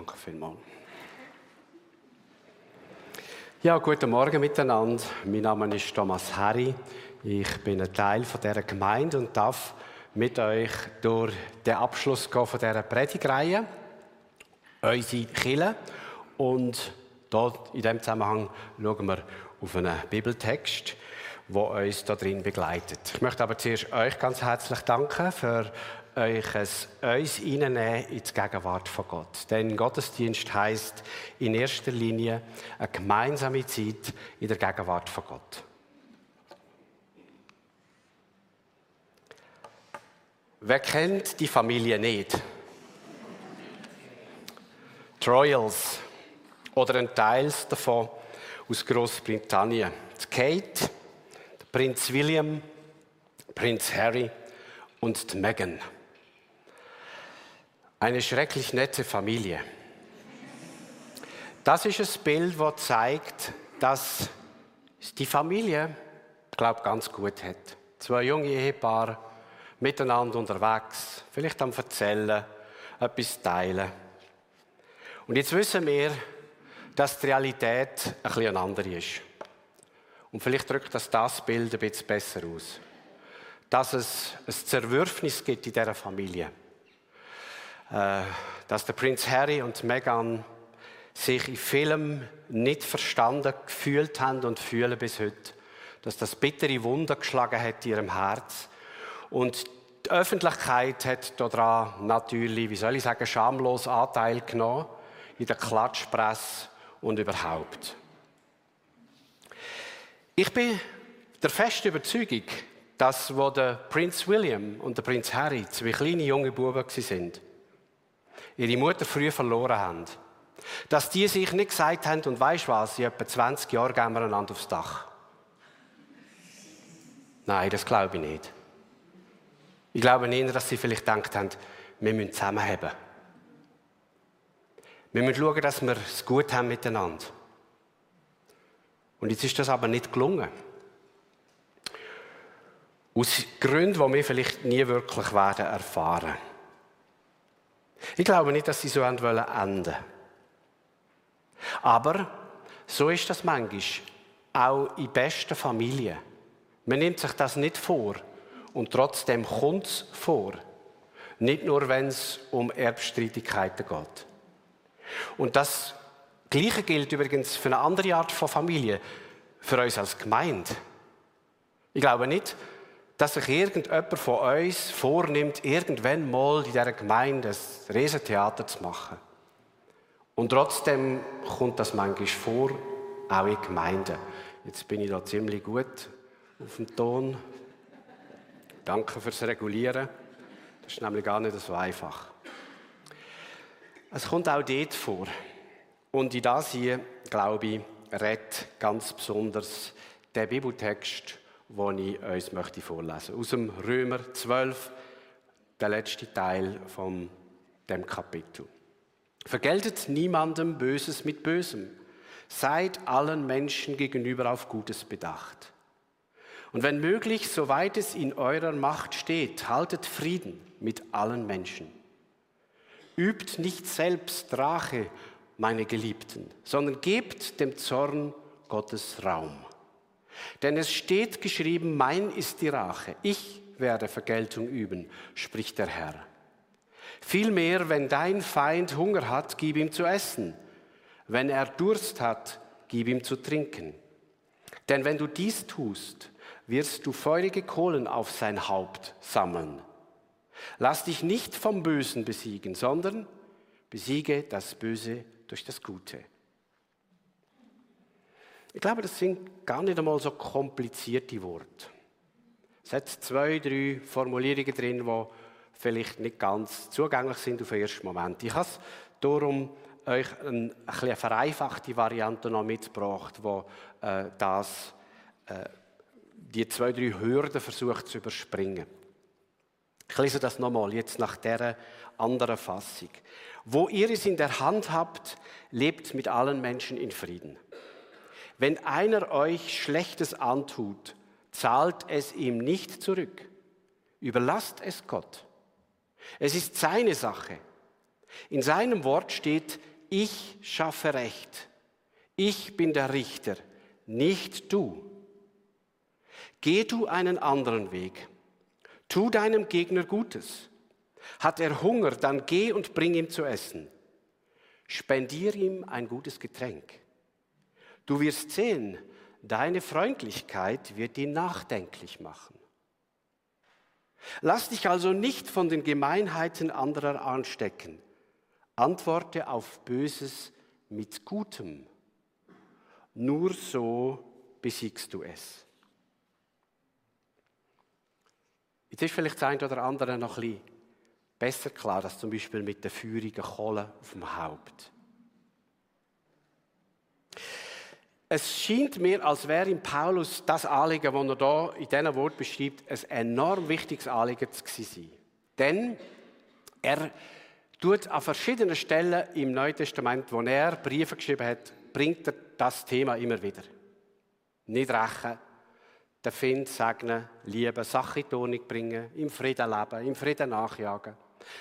Danke vielmals. Ja, guten Morgen miteinander. Mein Name ist Thomas Harry. Ich bin ein Teil von dieser Gemeinde und darf mit euch durch den Abschluss gehen von dieser Predigreihe, unsere Kille. Und dort in diesem Zusammenhang schauen wir auf einen Bibeltext, der uns da drin begleitet. Ich möchte aber zuerst euch ganz herzlich danken für euch es uns in die Gegenwart von Gott. Denn Gottesdienst heißt in erster Linie eine gemeinsame Zeit in der Gegenwart von Gott. Wer kennt die Familie nicht? Troyals oder ein Teil davon aus Großbritannien. Kate, Prinz William, Prinz Harry und Meghan. Eine schrecklich nette Familie. Das ist ein Bild, das zeigt, dass die Familie, ich glaube, ganz gut hat. Zwei junge Ehepaare miteinander unterwegs, vielleicht am Erzählen, etwas teilen. Und jetzt wissen wir, dass die Realität ein bisschen andere ist. Und vielleicht drückt das das Bild ein bisschen besser aus. Dass es ein Zerwürfnis gibt in dieser Familie. Äh, dass der Prinz Harry und Meghan sich in vielem nicht verstanden gefühlt haben und fühlen bis heute. Dass das bittere Wunder geschlagen hat in ihrem Herz. Und die Öffentlichkeit hat daran natürlich, wie soll ich sagen, schamlos Anteil genommen in der Klatschpresse und überhaupt. Ich bin der festen Überzeugung, dass wo der Prinz William und der Prinz Harry zwei kleine junge Buben sind, ihre Mutter früh verloren haben. Dass die sich nicht gesagt haben, und weißt was, in etwa 20 Jahren gehen wir einander aufs Dach. Nein, das glaube ich nicht. Ich glaube nicht, dass sie vielleicht gedacht haben, wir müssen zusammenhaben. Wir müssen schauen, dass wir es gut haben miteinander. Und jetzt ist das aber nicht gelungen. Aus Gründen, die wir vielleicht nie wirklich werden erfahren. Ich glaube nicht, dass sie so enden wollen. Aber so ist das manchmal. Auch in besten Familien. Man nimmt sich das nicht vor. Und trotzdem kommt es vor. Nicht nur, wenn es um Erbstreitigkeiten geht. Und das Gleiche gilt übrigens für eine andere Art von Familie, für uns als Gemeinde. Ich glaube nicht, dass sich irgendjemand von uns vornimmt, irgendwann mal in dieser Gemeinde ein Riesentheater zu machen. Und trotzdem kommt das manchmal vor, auch in Gemeinden. Jetzt bin ich da ziemlich gut auf dem Ton. Danke fürs Regulieren. Das ist nämlich gar nicht so einfach. Es kommt auch dort vor. Und in das hier, glaube ich, redet ganz besonders der Bibeltext, den ich uns möchte vorlesen Aus dem Römer 12, der letzte Teil von dem Kapitel. Vergeltet niemandem Böses mit Bösem. Seid allen Menschen gegenüber auf Gutes bedacht. Und wenn möglich, soweit es in eurer Macht steht, haltet Frieden mit allen Menschen. Übt nicht selbst Rache, meine Geliebten, sondern gebt dem Zorn Gottes Raum. Denn es steht geschrieben, mein ist die Rache, ich werde Vergeltung üben, spricht der Herr. Vielmehr, wenn dein Feind Hunger hat, gib ihm zu essen. Wenn er Durst hat, gib ihm zu trinken. Denn wenn du dies tust, wirst du feurige Kohlen auf sein Haupt sammeln. Lass dich nicht vom Bösen besiegen, sondern besiege das Böse durch das Gute. Ich glaube, das sind gar nicht einmal so komplizierte Worte. Es hat zwei, drei Formulierungen drin, die vielleicht nicht ganz zugänglich sind auf den ersten Moment. Ich habe darum euch eine, eine vereinfachte Variante noch mitgebracht, wo äh, das, äh, die zwei, drei Hürden versucht zu überspringen. Ich lese das nochmal, jetzt nach der anderen Fassung. Wo ihr es in der Hand habt, lebt mit allen Menschen in Frieden. Wenn einer euch Schlechtes antut, zahlt es ihm nicht zurück. Überlasst es Gott. Es ist seine Sache. In seinem Wort steht, ich schaffe Recht. Ich bin der Richter, nicht du. Geh du einen anderen Weg. Tu deinem Gegner Gutes. Hat er Hunger, dann geh und bring ihm zu essen. Spendier ihm ein gutes Getränk. Du wirst sehen, deine Freundlichkeit wird ihn nachdenklich machen. Lass dich also nicht von den Gemeinheiten anderer anstecken. Antworte auf Böses mit Gutem. Nur so besiegst du es. Jetzt ist vielleicht das eine oder andere noch ein bisschen besser klar, als zum Beispiel mit der feurigen Kohle auf dem Haupt. Es scheint mir, als wäre im Paulus das Anliegen, das er da in diesem Wort beschreibt, ein enorm wichtiges Anliegen zu sein. Denn er tut an verschiedenen Stellen im Neuen Testament, wo er Briefe geschrieben hat, bringt er das Thema immer wieder. Nicht rächen, den Find segnen, lieben, Sachen in die Ordnung bringen, im Frieden leben, im Frieden nachjagen.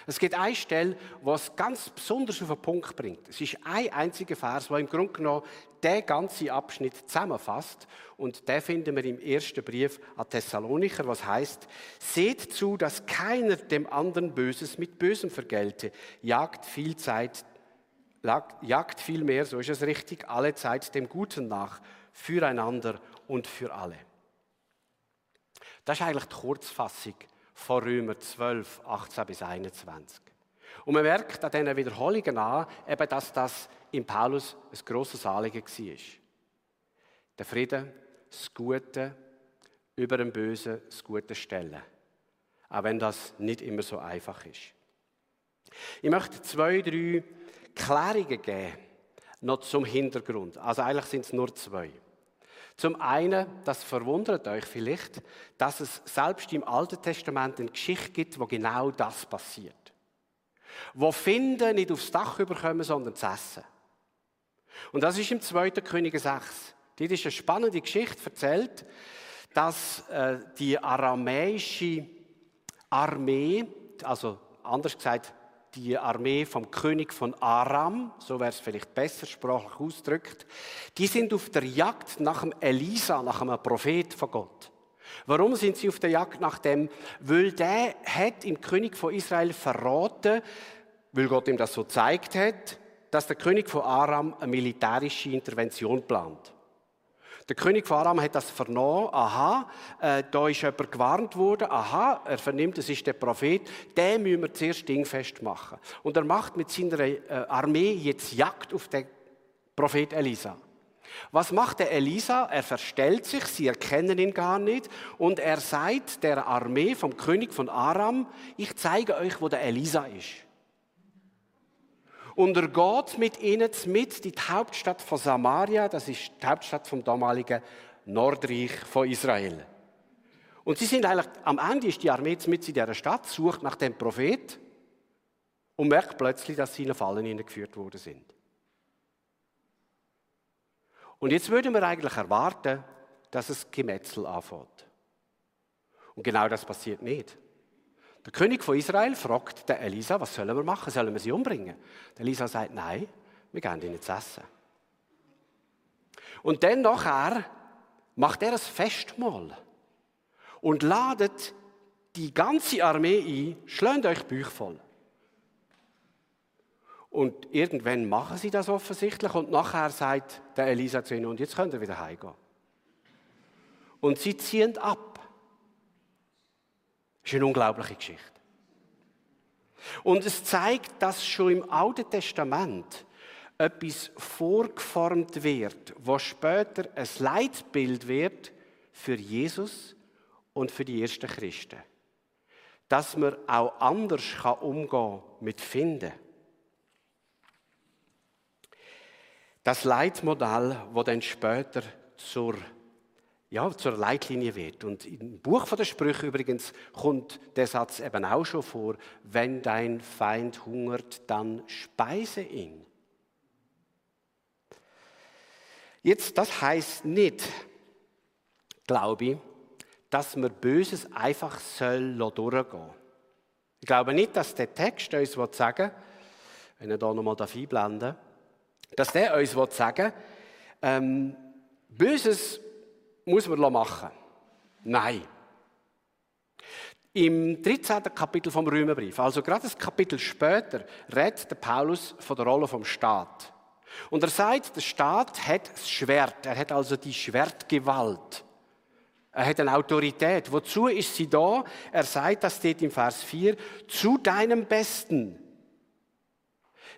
Es gibt eine Stelle, wo es ganz besonders auf den Punkt bringt. Es ist ein einziger Vers, der im Grunde genommen den ganzen Abschnitt zusammenfasst. Und den finden wir im ersten Brief an Thessalonicher, was heißt: Seht zu, dass keiner dem anderen Böses mit Bösem vergelte. Jagt viel Zeit, jagt viel mehr, so ist es richtig, alle Zeit dem Guten nach, füreinander und für alle. Das ist eigentlich die Kurzfassung von Römer 12, 18 bis 21. Und man merkt an diesen Wiederholungen an, eben, dass das in Paulus ein grosses Anliegen war. Der Frieden, das Gute über dem Bösen, das Gute stellen. Auch wenn das nicht immer so einfach ist. Ich möchte zwei, drei Klärungen geben, noch zum Hintergrund. Also eigentlich sind es nur zwei. Zum einen, das verwundert euch vielleicht, dass es selbst im Alten Testament eine Geschichte gibt, wo genau das passiert. Wo Finden nicht aufs Dach überkommen, sondern zu essen. Und das ist im 2. Könige 6. Dort ist eine spannende Geschichte erzählt, dass äh, die aramäische Armee, also anders gesagt die Armee vom König von Aram, so wäre es vielleicht besser sprachlich ausgedrückt, die sind auf der Jagd nach dem Elisa, nach einem Prophet von Gott. Warum sind sie auf der Jagd nach dem? Weil der hat im König von Israel verraten, weil Gott ihm das so zeigt hat, dass der König von Aram eine militärische Intervention plant. Der König von Aram hat das vernommen. Aha, äh, da ist jemand gewarnt worden. Aha, er vernimmt, es ist der Prophet. Den müssen wir zuerst dingfest machen. Und er macht mit seiner äh, Armee jetzt Jagd auf den Prophet Elisa. Was macht der Elisa? Er verstellt sich, sie erkennen ihn gar nicht und er sagt der Armee vom König von Aram, ich zeige euch, wo der Elisa ist. Und er geht mit ihnen mit in die Hauptstadt von Samaria, das ist die Hauptstadt vom damaligen Nordreich von Israel. Und sie sind eigentlich, am Ende ist die Armee mit in dieser Stadt, sucht nach dem Prophet und merkt plötzlich, dass sie in Fallen hineingeführt worden sind. Und jetzt würden wir eigentlich erwarten, dass es Gemetzel anfängt. Und genau das passiert nicht. Der König von Israel fragt den Elisa, was sollen wir machen? Sollen wir sie umbringen? Der Elisa sagt, nein, wir gehen ihnen zu essen. Und dann nachher macht er ein Festmahl und ladet die ganze Armee ein, schlägt euch Büch voll. Und irgendwann machen sie das offensichtlich und nachher sagt der Elisa zu ihnen, und jetzt könnt ihr wieder heimgehen. Und sie ziehen ab. Das ist eine unglaubliche Geschichte. Und es zeigt, dass schon im Alten Testament etwas vorgeformt wird, was später ein Leitbild wird für Jesus und für die ersten Christen. Dass man auch anders umgehen kann mit Finden. Das Leitmodell, das dann später zur ja, zur Leitlinie wird. Und im Buch der Sprüche übrigens kommt der Satz eben auch schon vor, wenn dein Feind hungert, dann speise ihn. Jetzt, das heißt nicht, glaube ich, dass man Böses einfach soll durchgehen Ich glaube nicht, dass der Text uns sagen will, wenn er da nochmal einblenden dass der uns sagen ähm, Böses muss man machen. Nein. Im 13. Kapitel vom Römerbrief, also gerade ein Kapitel später, redet der Paulus von der Rolle vom Staat. Und er sagt, der Staat hat das Schwert, er hat also die Schwertgewalt. Er hat eine Autorität. Wozu ist sie da? Er sagt, das steht im Vers 4, zu deinem Besten.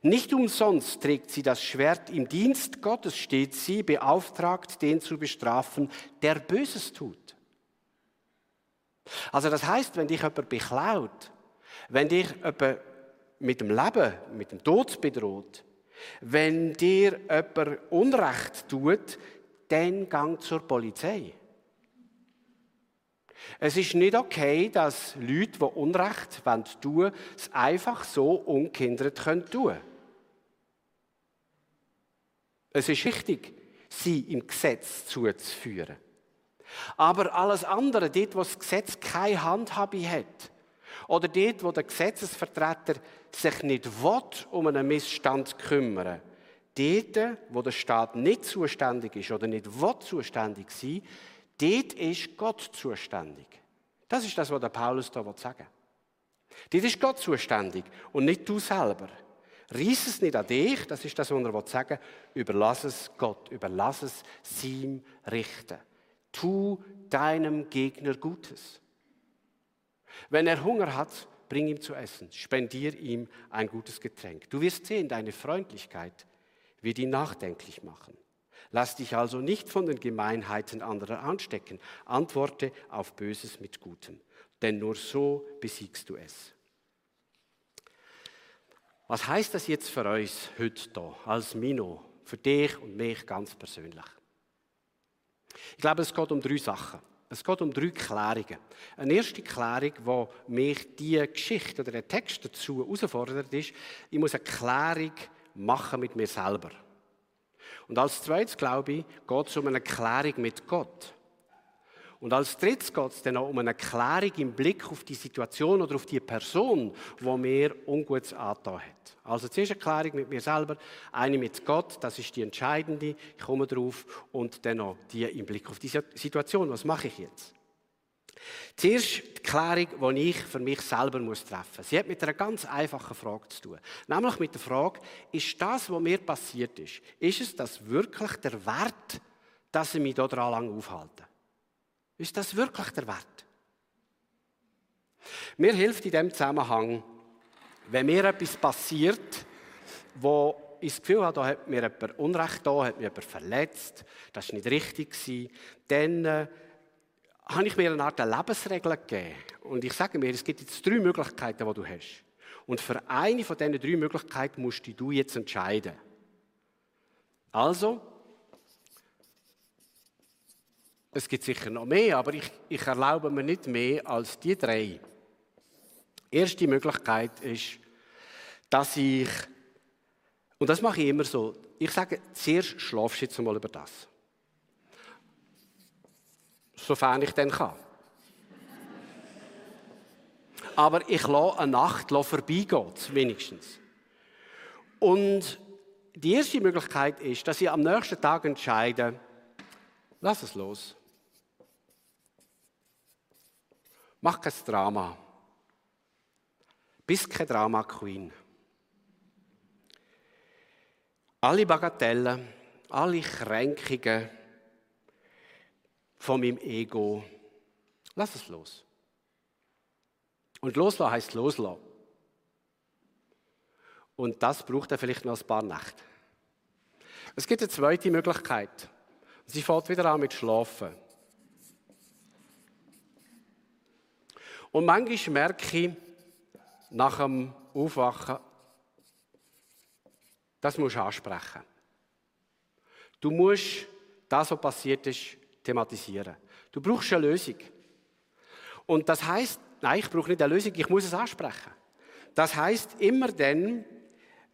Nicht umsonst trägt sie das Schwert im Dienst Gottes, steht sie beauftragt, den zu bestrafen, der Böses tut. Also das heißt, wenn dich jemand beklaut, wenn dich jemand mit dem Leben, mit dem Tod bedroht, wenn dir jemand Unrecht tut, dann gang zur Polizei. Es ist nicht okay, dass Leute, die Unrecht tun wollen, es einfach so ungehindert tun können. Es ist wichtig, sie im Gesetz zuzuführen. Aber alles andere, dort, wo das Gesetz keine Handhabe hat, oder dort, wo der Gesetzesvertreter sich nicht will, um einen Missstand kümmern dort, wo der Staat nicht zuständig ist oder nicht will zuständig sein, dort ist Gott zuständig. Das ist das, was der Paulus da sagen will. Dort ist Gott zuständig und nicht du selber. Reiss es nicht an dich, das ist das, was er sagen will. Überlass es Gott, überlass es seinem Richten. Tu deinem Gegner Gutes. Wenn er Hunger hat, bring ihm zu essen, spendier ihm ein gutes Getränk. Du wirst sehen, deine Freundlichkeit wird ihn nachdenklich machen. Lass dich also nicht von den Gemeinheiten anderer anstecken. Antworte auf Böses mit Gutem, denn nur so besiegst du es. Was heißt das jetzt für uns heute da, als Mino, für dich und mich ganz persönlich? Ich glaube, es geht um drei Sachen. Es geht um drei Klärungen. Eine erste Klärung, wo mich die Geschichte oder der Text dazu herausfordert, ist, ich muss eine Klärung machen mit mir selber. Und als zweites, glaube ich, geht es um eine Klärung mit Gott. Und als drittes geht es dann auch um eine Klärung im Blick auf die Situation oder auf die Person, die mir Ungutes angetan hat. Also zuerst eine Klärung mit mir selber, eine mit Gott, das ist die entscheidende, ich komme drauf, und dann noch die im Blick auf die Situation, was mache ich jetzt? Zuerst die Klärung, die ich für mich selber treffen muss. Sie hat mit einer ganz einfachen Frage zu tun. Nämlich mit der Frage, ist das, was mir passiert ist, ist es das wirklich der Wert, dass ich mich daran lang aufhalte? Ist das wirklich der Wert? Mir hilft in dem Zusammenhang, wenn mir etwas passiert, wo ich das Gefühl habe, da hat mir jemand Unrecht da, hat mir jemand verletzt, das war nicht richtig, dann äh, habe ich mir eine Art Lebensregel gegeben. Und ich sage mir, es gibt jetzt drei Möglichkeiten, die du hast. Und für eine von diesen drei Möglichkeiten musst du jetzt entscheiden. Also, es gibt sicher noch mehr, aber ich, ich erlaube mir nicht mehr als die drei. Erste Möglichkeit ist, dass ich, und das mache ich immer so, ich sage, zuerst schlafst du jetzt mal über das. Sofern ich dann kann. Aber ich lasse eine Nacht vorbeigehen, wenigstens. Und die erste Möglichkeit ist, dass ich am nächsten Tag entscheide, lass es los. Mach kein Drama. Bist kein Drama Queen. Alle Bagatellen, alle Kränkungen von meinem Ego, lass es los. Und loslassen heißt loslassen. Und das braucht er vielleicht noch ein paar Nächte. Es gibt eine zweite Möglichkeit. Sie fährt wieder an mit Schlafen. Und manchmal merke ich nach dem Aufwachen, das musst du ansprechen. Du musst das, was passiert ist, thematisieren. Du brauchst eine Lösung. Und das heißt, nein, ich brauche nicht eine Lösung, ich muss es ansprechen. Das heißt immer dann,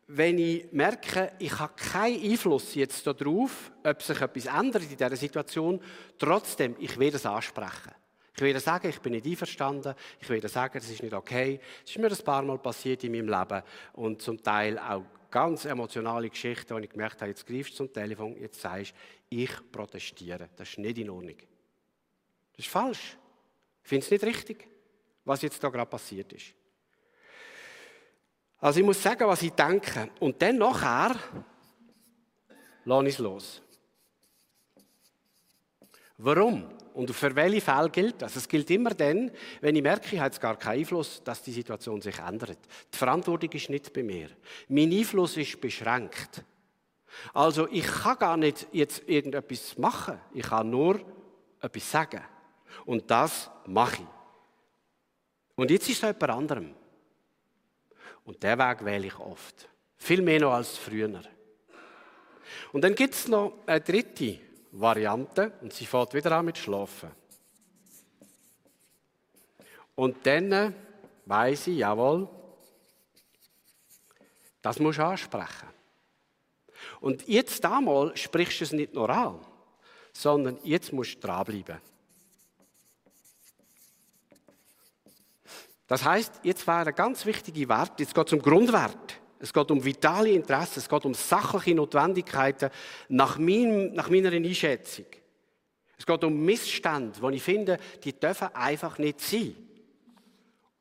wenn ich merke, ich habe keinen Einfluss jetzt darauf, ob sich etwas ändert in dieser Situation, trotzdem, ich werde es ansprechen. Ich werde sagen, ich bin nicht einverstanden. Ich werde sagen, das ist nicht okay. Es ist mir ein paar Mal passiert in meinem Leben und zum Teil auch ganz emotionale Geschichte, wo ich gemerkt habe, jetzt greifst du zum Telefon, jetzt sagst ich protestiere. Das ist nicht in Ordnung. Das ist falsch. Ich finde es nicht richtig, was jetzt da gerade passiert ist. Also ich muss sagen, was ich denke. Und dann nachher lasse ich es los. Warum? Und für welche Fälle gilt das? Es gilt immer dann, wenn ich merke, ich habe jetzt gar keinen Einfluss, dass die Situation sich ändert. Die Verantwortung ist nicht bei mir. Mein Einfluss ist beschränkt. Also ich kann gar nicht jetzt irgendetwas machen. Ich kann nur etwas sagen. Und das mache ich. Und jetzt ist es jemand anderem. Und der Weg wähle ich oft. Viel mehr noch als früher. Und dann gibt es noch eine dritte Variante und sie fährt wieder an mit Schlafen. Und dann weiß ich, jawohl, das muss du ansprechen. Und jetzt einmal sprichst du es nicht nur an, sondern jetzt musst du dranbleiben. Das heißt, jetzt wäre ein ganz wichtiger Wert, jetzt geht es um Grundwert. Es geht um vitale Interessen, es geht um sachliche Notwendigkeiten nach, mein, nach meiner Einschätzung. Es geht um Missstände, wo ich finde, die dürfen einfach nicht sein.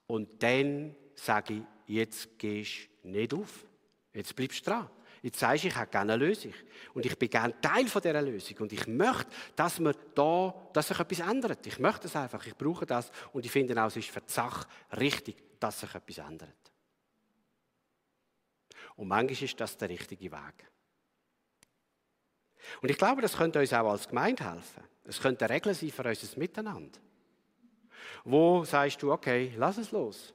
Und dann sage ich, jetzt gehst du nicht auf. Jetzt bleibst du dran. Jetzt sagst du, ich habe gerne eine Lösung. Und ich bin gerne Teil dieser Lösung. Und ich möchte, dass, wir da, dass sich etwas ändert. Ich möchte es einfach. Ich brauche das. Und ich finde auch, es ist für die Sache richtig, dass sich etwas ändert. Und manchmal ist das der richtige Weg. Und ich glaube, das könnte uns auch als Gemeinde helfen. Es könnte eine Regel sein für unser Miteinander. Wo sagst du, okay, lass es los.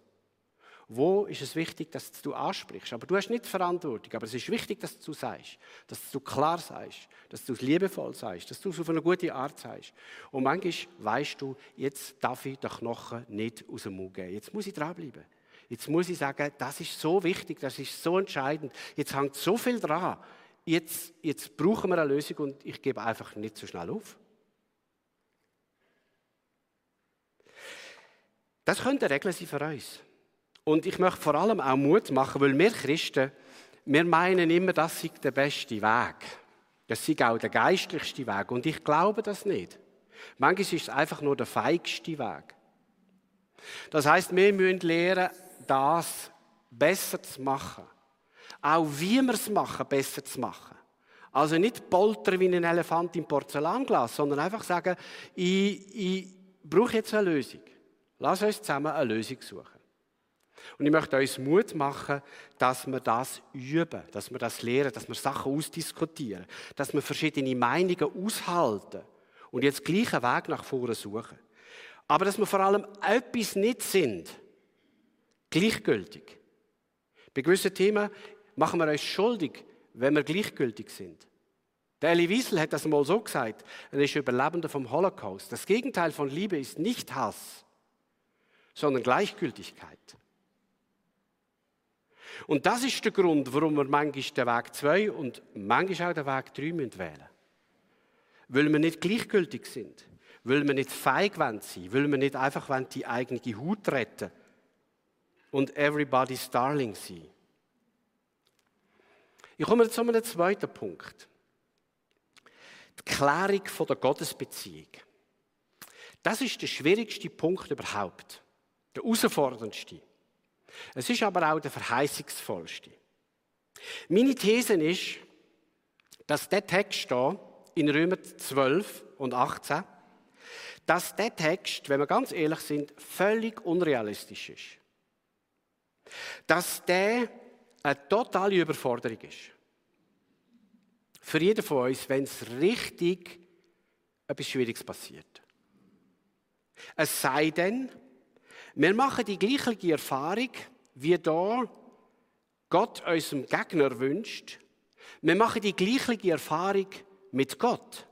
Wo ist es wichtig, dass du ansprichst? Aber du hast nicht Verantwortung. Aber es ist wichtig, dass du sagst, dass du klar sagst, dass du liebevoll sagst, dass du es auf eine gute Art sagst. Und manchmal weißt du, jetzt darf ich den Knochen nicht aus dem Mund geben. Jetzt muss ich dranbleiben. Jetzt muss ich sagen, das ist so wichtig, das ist so entscheidend. Jetzt hängt so viel dran. Jetzt, jetzt brauchen wir eine Lösung und ich gebe einfach nicht so schnell auf. Das könnte eine Regel sein für uns. Und ich möchte vor allem auch Mut machen, weil wir Christen, wir meinen immer, das sei der beste Weg. Das sei auch der geistlichste Weg. Und ich glaube das nicht. Manchmal ist es einfach nur der feigste Weg. Das heißt, wir müssen lernen, das besser zu machen. Auch wie wir es machen, besser zu machen. Also nicht poltern wie ein Elefant im Porzellanglas, sondern einfach sagen, ich, ich brauche jetzt eine Lösung. Lass uns zusammen eine Lösung suchen. Und ich möchte uns Mut machen, dass wir das üben, dass wir das lernen, dass wir Sachen ausdiskutieren, dass wir verschiedene Meinungen aushalten und jetzt gleichen Weg nach vorne suchen. Aber dass wir vor allem etwas nicht sind, gleichgültig. Bei gewissen Themen machen wir uns schuldig, wenn wir gleichgültig sind. Der Elie Wiesel hat das mal so gesagt, er ist Überlebender vom Holocaust. Das Gegenteil von Liebe ist nicht Hass, sondern Gleichgültigkeit. Und das ist der Grund, warum wir manchmal den Weg 2 und manchmal auch den Weg 3 wählen müssen. Weil wir nicht gleichgültig sind, weil wir nicht feig sein weil wir nicht einfach die eigene Haut retten wollen und everybody's darling sein. Ich komme zu einem zweiten Punkt. Die Klärung der Gottesbeziehung. Das ist der schwierigste Punkt überhaupt. Der herausforderndste. Es ist aber auch der verheißungsvollste. Meine These ist, dass der Text hier in Römer 12 und 18, dass der Text, wenn wir ganz ehrlich sind, völlig unrealistisch ist dass der eine totale Überforderung ist. Für jeden von uns, wenn es richtig etwas Schwieriges passiert. Es sei denn, wir machen die gleiche Erfahrung, wie da Gott unserem Gegner wünscht. Wir machen die gleiche Erfahrung mit Gott.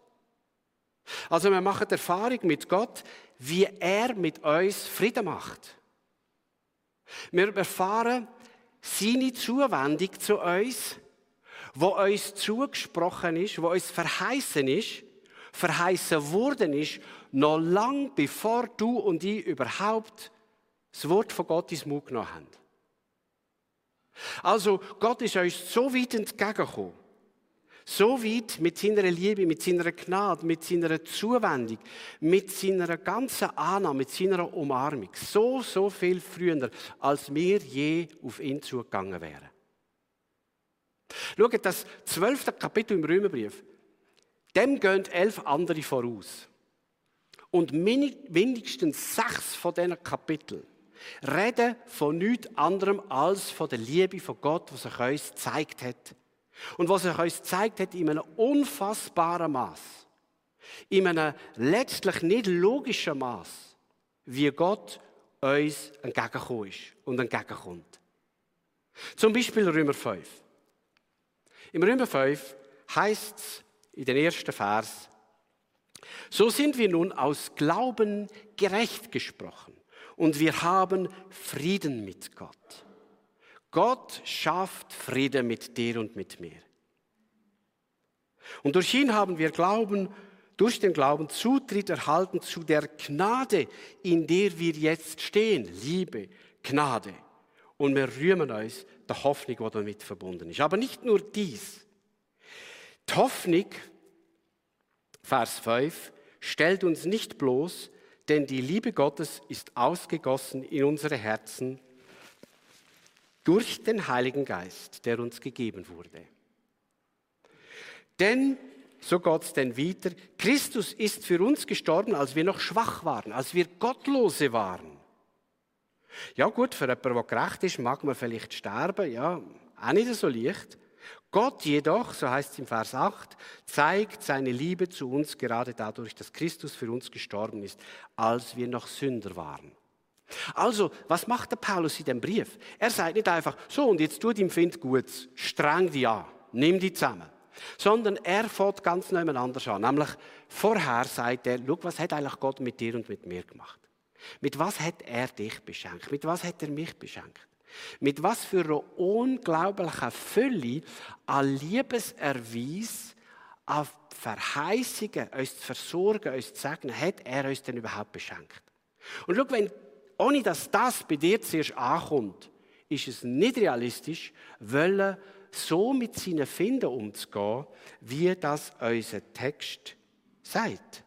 Also wir machen die Erfahrung mit Gott, wie er mit uns Frieden macht. Wir erfahren seine Zuwendung zu uns, wo uns zugesprochen ist, wo uns verheißen ist, verheißen worden ist, noch lang bevor du und ich überhaupt das Wort von Gott ins Mund genommen haben. Also Gott ist uns so weit entgegengekommen, so weit mit seiner Liebe, mit seiner Gnade, mit seiner Zuwendung, mit seiner ganzen Annahme, mit seiner Umarmung. So, so viel früher, als wir je auf ihn zugegangen wären. Schaut, das zwölfte Kapitel im Römerbrief, dem gehen elf andere voraus. Und mindestens sechs von diesen Kapiteln reden von nichts anderem als von der Liebe von Gott, was sich uns gezeigt hat und was sich uns gezeigt hat in einem unfassbaren Maß, in einem letztlich nicht logischen Maß, wie Gott uns entgegengekommen ist und entgegenkommt. Zum Beispiel Römer 5. Im Römer 5 heißt es in den ersten Vers, so sind wir nun aus Glauben gerecht gesprochen und wir haben Frieden mit Gott. Gott schafft Frieden mit dir und mit mir. Und durch ihn haben wir Glauben, durch den Glauben Zutritt erhalten zu der Gnade, in der wir jetzt stehen. Liebe, Gnade. Und wir rühmen uns der Hoffnung, die damit verbunden ist. Aber nicht nur dies. Die Hoffnung, Vers 5, stellt uns nicht bloß, denn die Liebe Gottes ist ausgegossen in unsere Herzen durch den Heiligen Geist, der uns gegeben wurde. Denn, so Gott denn wieder, Christus ist für uns gestorben, als wir noch schwach waren, als wir Gottlose waren. Ja gut, für jemanden, der gerecht ist, mag man vielleicht sterben, ja, auch nicht so leicht. Gott jedoch, so heißt es im Vers 8, zeigt seine Liebe zu uns gerade dadurch, dass Christus für uns gestorben ist, als wir noch Sünder waren. Also, was macht der Paulus in dem Brief? Er sagt nicht einfach, so und jetzt tut ihm Find gut, streng die an, nimm die zusammen. Sondern er fährt ganz nebeneinander an. Nämlich vorher sagt er, schau, was hat eigentlich Gott mit dir und mit mir gemacht? Mit was hat er dich beschenkt? Mit was hat er mich beschenkt? Mit was für einer unglaublichen Fülle an Liebeserweis, an Verheißungen, uns zu versorgen, uns zu segnen, hat er uns denn überhaupt beschenkt? Und schau, wenn ohne dass das bei dir zuerst ankommt, ist es nicht realistisch, wollen so mit seinen Finden umzugehen, wie das unser Text sagt.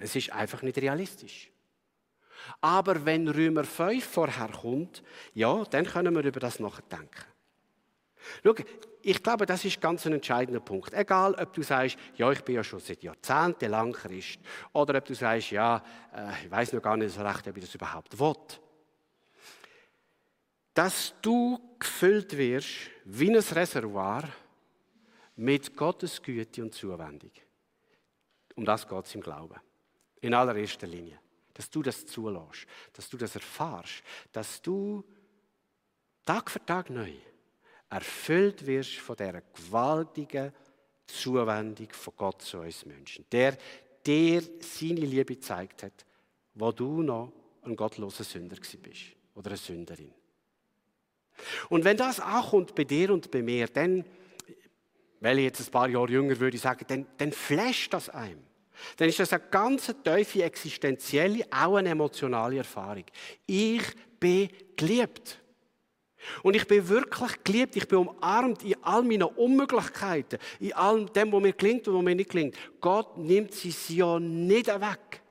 Es ist einfach nicht realistisch. Aber wenn Römer 5 vorher kommt, ja, dann können wir über das nachdenken. Schau, ich glaube, das ist ganz ein entscheidender Punkt. Egal, ob du sagst, ja, ich bin ja schon seit Jahrzehnten lang Christ, oder ob du sagst, ja, äh, ich weiß noch gar nicht so recht, ob ich das überhaupt will. Dass du gefüllt wirst wie ein Reservoir mit Gottes Güte und Zuwendung. Um das geht es im Glauben. In allererster Linie. Dass du das zulässt, dass du das erfahrst, dass du Tag für Tag neu erfüllt wirst von dieser gewaltigen Zuwendung von Gott zu uns Menschen. Der dir seine Liebe gezeigt hat, wo du noch ein gottloser Sünder bist oder eine Sünderin. Und wenn das ankommt bei dir und bei mir, dann, weil ich jetzt ein paar Jahre jünger würde ich sagen, dann, dann flasht das einem. Dann ist das eine ganz tiefe, existenzielle, auch eine emotionale Erfahrung. Ich bin geliebt. Und ich bin wirklich geliebt, ich bin umarmt in all meinen Unmöglichkeiten, in allem dem, was mir klingt und was mir nicht klingt. Gott nimmt sie ja nicht weg.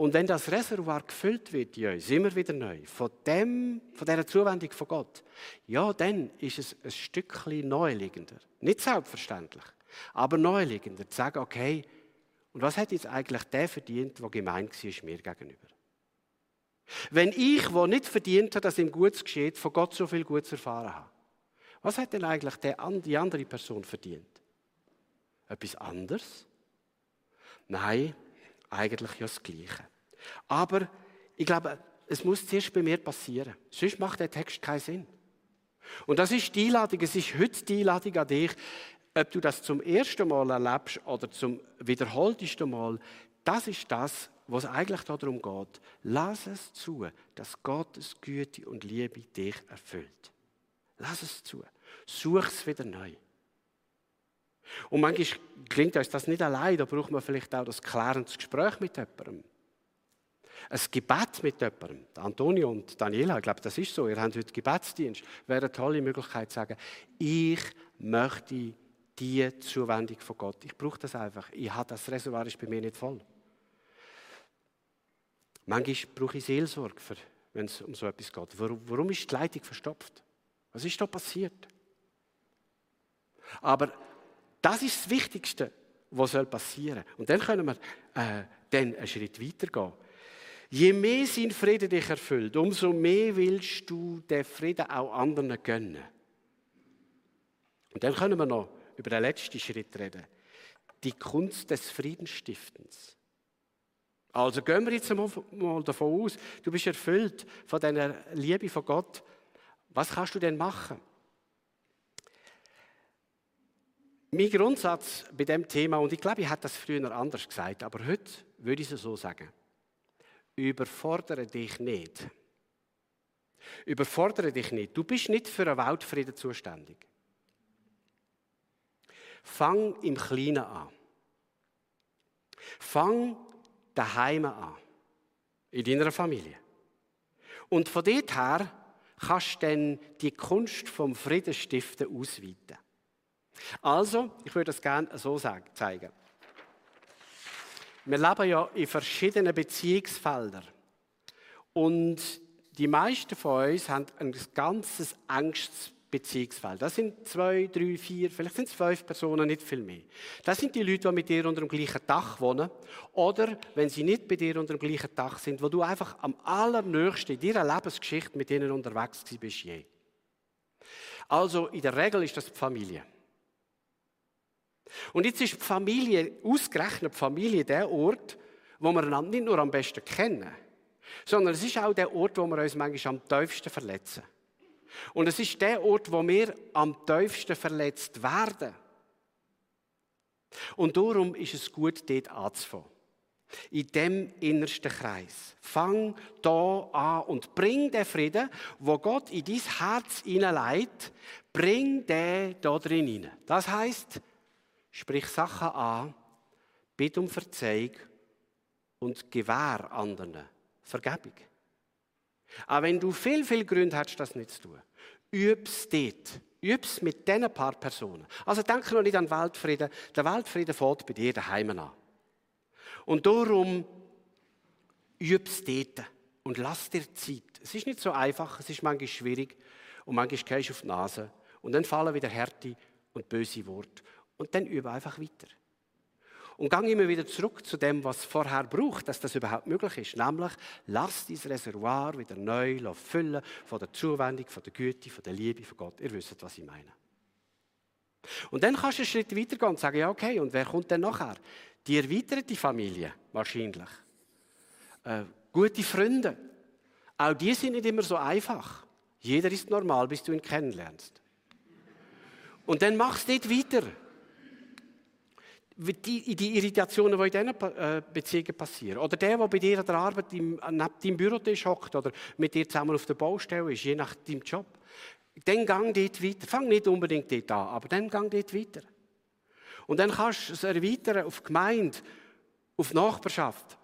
Und wenn das Reservoir gefüllt wird in uns, immer wieder neu, von, dem, von dieser Zuwendung von Gott, ja, dann ist es ein Stückchen neuliegender. Nicht selbstverständlich, aber neuliegender. Zu sagen, okay, und was hat jetzt eigentlich der verdient, der gemein war mir gegenüber? Wenn ich, der nicht verdient hat, dass ihm Gutes geschieht, von Gott so viel Gutes erfahren habe, was hat denn eigentlich die andere Person verdient? Etwas anderes? Nein, eigentlich ja das Gleiche. Aber ich glaube, es muss zuerst bei mir passieren. Sonst macht der Text keinen Sinn. Und das ist die Einladung, es ist heute die Einladung an dich, ob du das zum ersten Mal erlebst oder zum wiederholtesten Mal, das ist das, was eigentlich darum geht. Lass es zu, dass Gottes Güte und Liebe dich erfüllt. Lass es zu. Such es wieder neu. Und manchmal klingt uns das nicht allein, da braucht man vielleicht auch das klärendes Gespräch mit jemandem. Ein Gebet mit jemandem. Antonio und Daniela, ich glaube, das ist so. Ihr habt heute Gebetsdienst. Wäre eine tolle Möglichkeit zu sagen, ich möchte die Zuwendung von Gott. Ich brauche das einfach. Ich habe das Reservoir ist bei mir nicht voll. Manchmal brauche ich Seelsorge, wenn es um so etwas geht. Warum ist die Leitung verstopft? Was ist da passiert? Aber das ist das Wichtigste, was passieren soll. Und dann können wir äh, dann einen Schritt weiter gehen. Je mehr sein Frieden dich erfüllt, umso mehr willst du den Frieden auch anderen gönnen. Und dann können wir noch über den letzten Schritt reden. Die Kunst des Friedensstiftens. Also gehen wir jetzt mal davon aus, du bist erfüllt von deiner Liebe von Gott. Was kannst du denn machen? Mein Grundsatz bei dem Thema, und ich glaube, ich hätte das früher anders gesagt, aber heute würde ich es so sagen. Überfordere dich nicht. Überfordere dich nicht. Du bist nicht für einen Weltfrieden zuständig. Fang im Kleinen an. Fang daheim an. In deiner Familie. Und von dort her kannst du dann die Kunst vom Friedensstiften ausweiten. Also, ich würde das gerne so zeigen. Wir leben ja in verschiedenen Beziehungsfeldern. Und die meisten von uns haben ein ganzes Angst Beziehungsfeld. Das sind zwei, drei, vier, vielleicht sind es fünf Personen, nicht viel mehr. Das sind die Leute, die mit dir unter dem gleichen Dach wohnen. Oder, wenn sie nicht bei dir unter dem gleichen Dach sind, wo du einfach am allernächsten in deiner Lebensgeschichte mit ihnen unterwegs bist je. Also, in der Regel ist das die Familie. Und jetzt ist die Familie, ausgerechnet die Familie, der Ort, wo wir einander nicht nur am besten kennen, sondern es ist auch der Ort, wo wir uns manchmal am tiefsten verletzen. Und es ist der Ort, wo wir am tiefsten verletzt werden. Und darum ist es gut, dort anzufangen. In dem innersten Kreis. Fang da an und bring den Frieden, wo Gott in dein Herz hineinlegt, bring den da drin hinein. Das heißt, sprich Sachen an, bitte um Verzeihung und gewähr anderen Vergebung. Auch wenn du viel, viel Gründe hast, das nicht zu tun. Üb's dort. Üb's mit diesen paar Personen. Also denke noch nicht an Weltfrieden. Der Weltfrieden fällt bei dir daheim an. Und darum üb's dort und lass dir Zeit. Es ist nicht so einfach, es ist manchmal schwierig und manchmal gehst du auf die Nase und dann fallen wieder Härte und böse Worte und dann übe einfach weiter. Und gang immer wieder zurück zu dem, was vorher braucht, dass das überhaupt möglich ist. Nämlich, lass dein Reservoir wieder neu füllen von der Zuwendung, von der Güte, von der Liebe von Gott. Ihr wisst, was ich meine. Und dann kannst du einen Schritt weitergehen und sagen, ja, okay, und wer kommt denn nachher? Die erweiterte Familie, wahrscheinlich. Äh, gute Freunde. Auch die sind nicht immer so einfach. Jeder ist normal, bis du ihn kennenlernst. Und dann machst du dort weiter die, die Irritationen, die in diesen äh, Beziehungen passieren. Oder der, der bei dir an der Arbeit im, neben deinem Bürotisch hockt oder mit dir zusammen auf der Baustelle ist, je nach deinem Job. Dann gang dort weiter. Fang nicht unbedingt dort an, aber dann gang dort weiter. Und dann kannst du es erweitern auf Gemeinde, auf Nachbarschaft.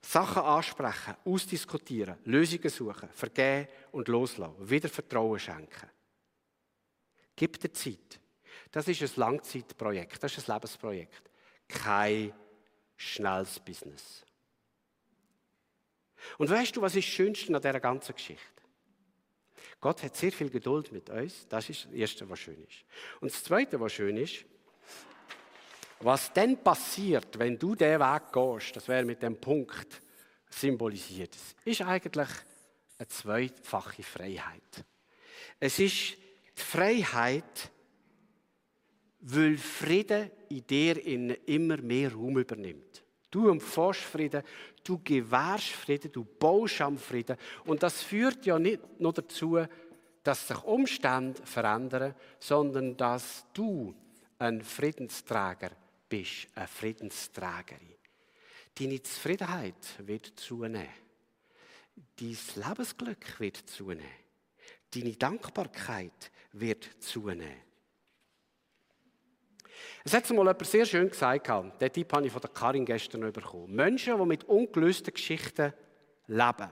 Sachen ansprechen, ausdiskutieren, Lösungen suchen, vergeben und loslassen, wieder Vertrauen schenken. Gib dir Zeit. Das ist ein Langzeitprojekt, das ist ein Lebensprojekt. Kein schnelles Business. Und weißt du, was ist das Schönste an dieser ganzen Geschichte? Gott hat sehr viel Geduld mit uns. Das ist das Erste, was schön ist. Und das Zweite, was schön ist, was dann passiert, wenn du diesen Weg gehst, das wäre mit dem Punkt symbolisiert, ist eigentlich eine zweifache Freiheit. Es ist die Freiheit, weil Frieden in dir immer mehr Raum übernimmt. Du empfängst Frieden, du gewährst Frieden, du baust am Frieden. Und das führt ja nicht nur dazu, dass sich Umstände verändern, sondern dass du ein Friedensträger bist, eine Friedensträgerin. Deine Zufriedenheit wird zunehmen. Dein Lebensglück wird zunehmen. Deine Dankbarkeit wird zunehmen. Es hat mal jemand sehr schön gesagt, den Tipp habe ich von der Karin gestern bekommen. Menschen, die mit ungelösten Geschichten leben,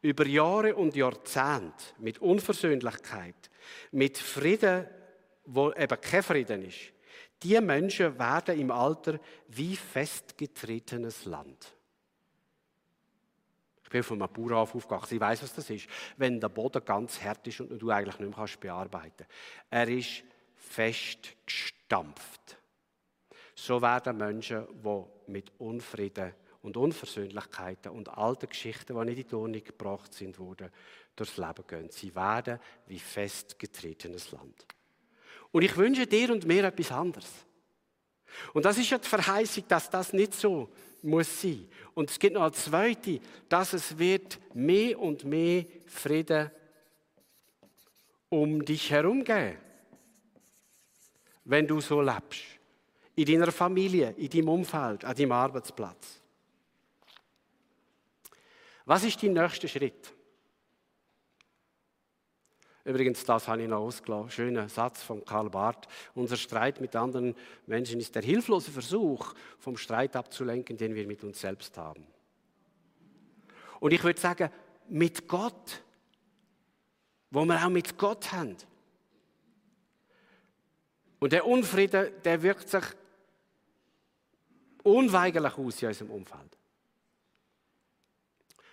über Jahre und Jahrzehnte, mit Unversöhnlichkeit, mit Frieden, wo eben kein Frieden ist, die Menschen werden im Alter wie festgetretenes Land. Ich bin von einem Bauernhof aufgewachsen, ich weiß, was das ist. Wenn der Boden ganz hart ist und du eigentlich nicht mehr bearbeiten kannst. Er ist festgestampft. So werden Menschen, die mit Unfrieden und Unversöhnlichkeiten und alten Geschichten, die nicht in die Ordnung gebracht sind, wurden, durchs Leben gehen. Sie werden wie festgetretenes Land. Und ich wünsche dir und mir etwas anderes. Und das ist ja die Verheißung, dass das nicht so muss sein. Und es gibt noch eine zweite, dass es wird mehr und mehr Frieden um dich herum geben. Wenn du so lebst. In deiner Familie, in deinem Umfeld, an deinem Arbeitsplatz. Was ist dein nächster Schritt? Übrigens, das habe ich noch ausgelassen. Schöner Satz von Karl Barth. Unser Streit mit anderen Menschen ist der hilflose Versuch, vom Streit abzulenken, den wir mit uns selbst haben. Und ich würde sagen, mit Gott, wo wir auch mit Gott haben. Und der Unfrieden, der wirkt sich unweigerlich aus in unserem Umfeld.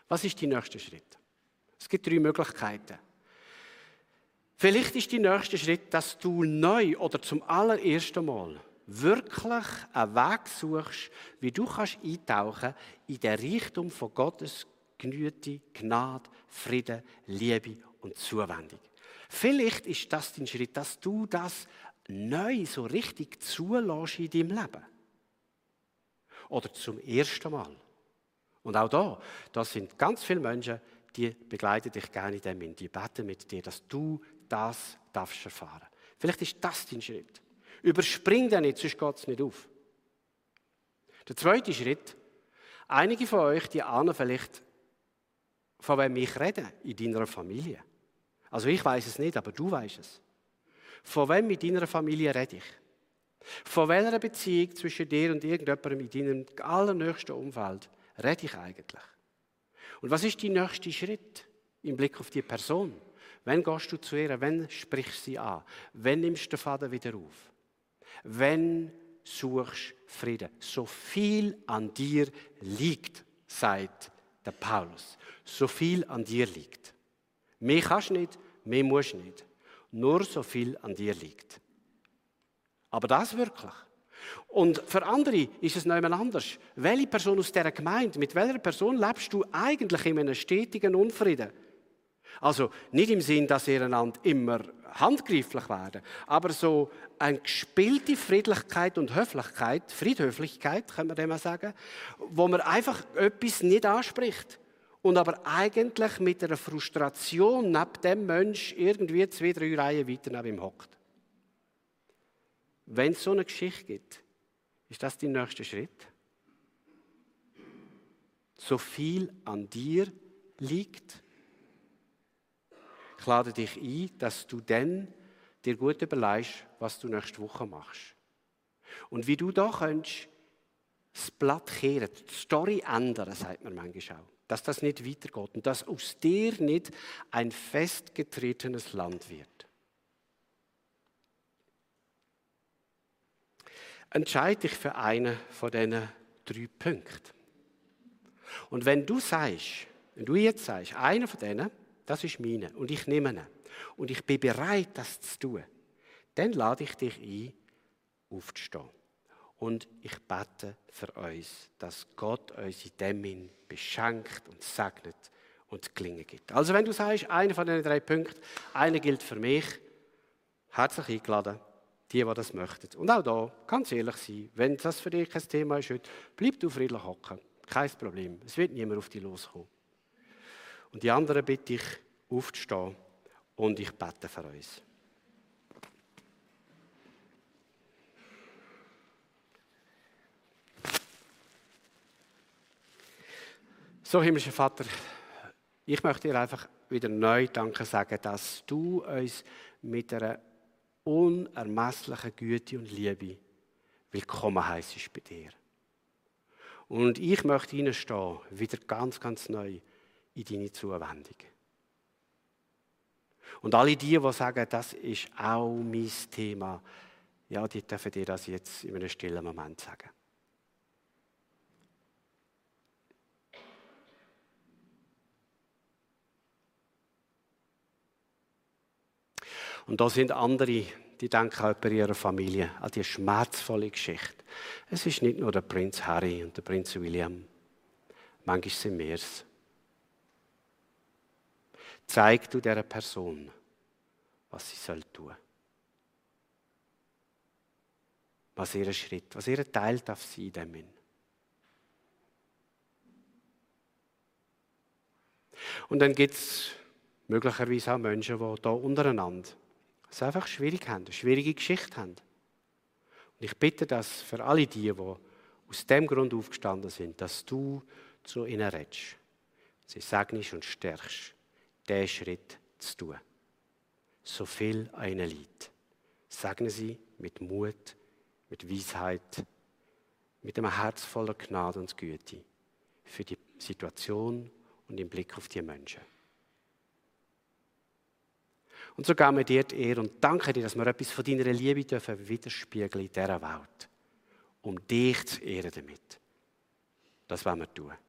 Was ist der nächste Schritt? Es gibt drei Möglichkeiten. Vielleicht ist der nächste Schritt, dass du neu oder zum allerersten Mal wirklich einen Weg suchst, wie du kannst eintauchen in den Reichtum von Gottes Güte, Gnade, Frieden, Liebe und Zuwendung. Vielleicht ist das dein Schritt, dass du das neu so richtig zulässt in deinem Leben. Oder zum ersten Mal. Und auch da, das sind ganz viele Menschen, die begleiten dich gerne in dem, die beten mit dir, dass du das darfst erfahren. Vielleicht ist das dein Schritt. Überspring den nicht, sonst geht es nicht auf. Der zweite Schritt, einige von euch, die ahnen vielleicht, von wem ich rede, in deiner Familie. Also ich weiß es nicht, aber du weißt es. Von wem in deiner Familie rede ich? Von welcher Beziehung zwischen dir und irgendjemandem in deinem allernächsten Umfeld rede ich eigentlich? Und was ist dein nächster Schritt im Blick auf die Person? Wann gehst du zu ihr? Wann sprichst du sie an? Wann nimmst du den Faden wieder auf? Wann suchst Frieden? So viel an dir liegt, sagt der Paulus. So viel an dir liegt. Mehr kannst du nicht, mehr musst du nicht. Nur so viel an dir liegt. Aber das wirklich. Und für andere ist es noch anders. Welche Person aus dieser Gemeinde, mit welcher Person lebst du eigentlich in einem stetigen Unfrieden? Also nicht im Sinn, dass ihr einander immer handgreiflich werden, aber so eine gespielte Friedlichkeit und Höflichkeit, Friedhöflichkeit, könnte man dem sagen, wo man einfach etwas nicht anspricht und aber eigentlich mit einer Frustration neben dem Mensch irgendwie zwei, drei Reihen weiter neben ihm hockt. Wenn es so eine Geschichte gibt, ist das der nächste Schritt? So viel an dir liegt, ich lade dich ein, dass du dann dir gut überlegst, was du nächste Woche machst. Und wie du da könntest, das Blatt kehren, die Story ändern, sagt man manchmal auch. Dass das nicht weitergeht und dass aus dir nicht ein festgetretenes Land wird. Entscheide dich für einen von diesen drei Punkten. Und wenn du sagst, wenn du jetzt sagst, einer von denen, das ist meine und ich nehme ihn. Und ich bin bereit, das zu tun. Dann lade ich dich ein, aufzustehen. Und ich bete für uns, dass Gott uns in dem beschenkt und segnet und gelingen gibt. Also wenn du sagst, einer von den drei Punkten, einer gilt für mich, herzlich eingeladen, die, die das möchten. Und auch da, ganz ehrlich sein, wenn das für dich kein Thema ist heute, bleib du friedlich hocken. Kein Problem. Es wird niemand auf dich loskommen. Und die anderen bitte ich aufzustehen und ich bete für uns. So, himmlischer Vater, ich möchte dir einfach wieder neu Danke sagen, dass du uns mit einer unermesslichen Güte und Liebe willkommen heisst bei dir. Und ich möchte hineinstehen, wieder ganz, ganz neu in deine Zuwendung. Und alle die, die sagen, das ist auch mein Thema, ja, die dürfen dir das jetzt in einem stillen Moment sagen. Und da sind andere, die denken auch bei ihrer Familie an die schmerzvolle Geschichte. Es ist nicht nur der Prinz Harry und der Prinz William. Manchmal sind wir es. Zeig du dieser Person, was sie soll tun. Was ihr Schritt, was ihr Teil darf sein in dem Und dann gibt es möglicherweise auch Menschen, die hier untereinander es einfach schwierig haben, eine schwierige Geschichte haben. Und ich bitte das für alle die, die aus dem Grund aufgestanden sind, dass du zu ihnen redest. Sie segnest und stärkst, diesen Schritt zu tun. So viel an ihnen. Segne sie mit Mut, mit Weisheit, mit einem Herz voller Gnade und Güte für die Situation und im Blick auf die Menschen. Und so geben wir dir die Ehre und danke dir, dass wir etwas von deiner Liebe dürfen widerspiegeln in dieser Welt. Um dich zu ehren damit. Das wollen wir tun.